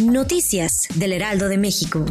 Noticias del Heraldo de México.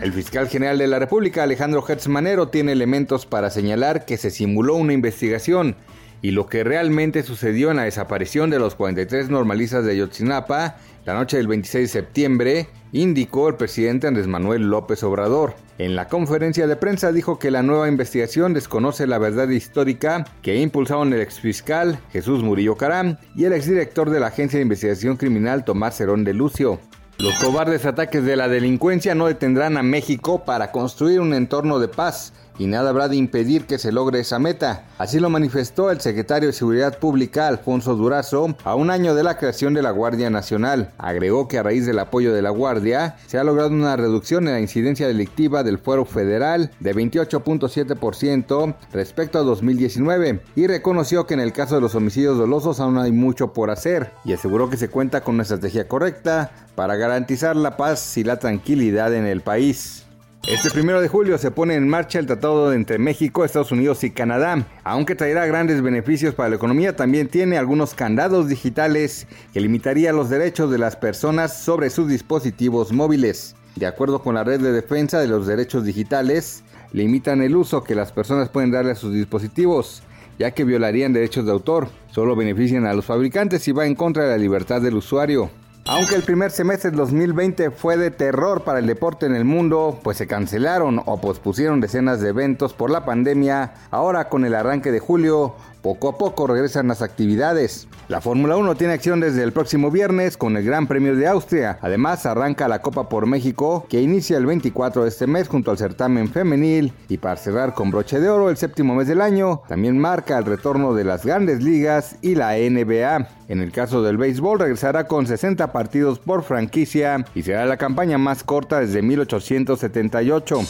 El fiscal general de la República, Alejandro Hertz Manero, tiene elementos para señalar que se simuló una investigación y lo que realmente sucedió en la desaparición de los 43 normalistas de Ayotzinapa la noche del 26 de septiembre, indicó el presidente Andrés Manuel López Obrador. En la conferencia de prensa dijo que la nueva investigación desconoce la verdad histórica que impulsaron el exfiscal Jesús Murillo Caram y el exdirector de la Agencia de Investigación Criminal Tomás Cerón de Lucio. Los cobardes ataques de la delincuencia no detendrán a México para construir un entorno de paz y nada habrá de impedir que se logre esa meta. Así lo manifestó el secretario de Seguridad Pública, Alfonso Durazo, a un año de la creación de la Guardia Nacional. Agregó que a raíz del apoyo de la Guardia se ha logrado una reducción en la incidencia delictiva del fuero federal de 28.7% respecto a 2019 y reconoció que en el caso de los homicidios dolosos aún hay mucho por hacer y aseguró que se cuenta con una estrategia correcta para garantizar la paz y la tranquilidad en el país. Este primero de julio se pone en marcha el tratado entre México, Estados Unidos y Canadá. Aunque traerá grandes beneficios para la economía, también tiene algunos candados digitales que limitaría los derechos de las personas sobre sus dispositivos móviles. De acuerdo con la Red de Defensa de los Derechos Digitales, limitan el uso que las personas pueden darle a sus dispositivos, ya que violarían derechos de autor. Solo benefician a los fabricantes y va en contra de la libertad del usuario. Aunque el primer semestre del 2020 fue de terror para el deporte en el mundo, pues se cancelaron o pospusieron decenas de eventos por la pandemia, ahora con el arranque de julio poco a poco regresan las actividades. La Fórmula 1 tiene acción desde el próximo viernes con el Gran Premio de Austria. Además, arranca la Copa por México, que inicia el 24 de este mes junto al certamen femenil. Y para cerrar con broche de oro el séptimo mes del año, también marca el retorno de las grandes ligas y la NBA. En el caso del béisbol, regresará con 60 partidos por franquicia y será la campaña más corta desde 1878.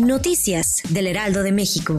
Noticias del Heraldo de México.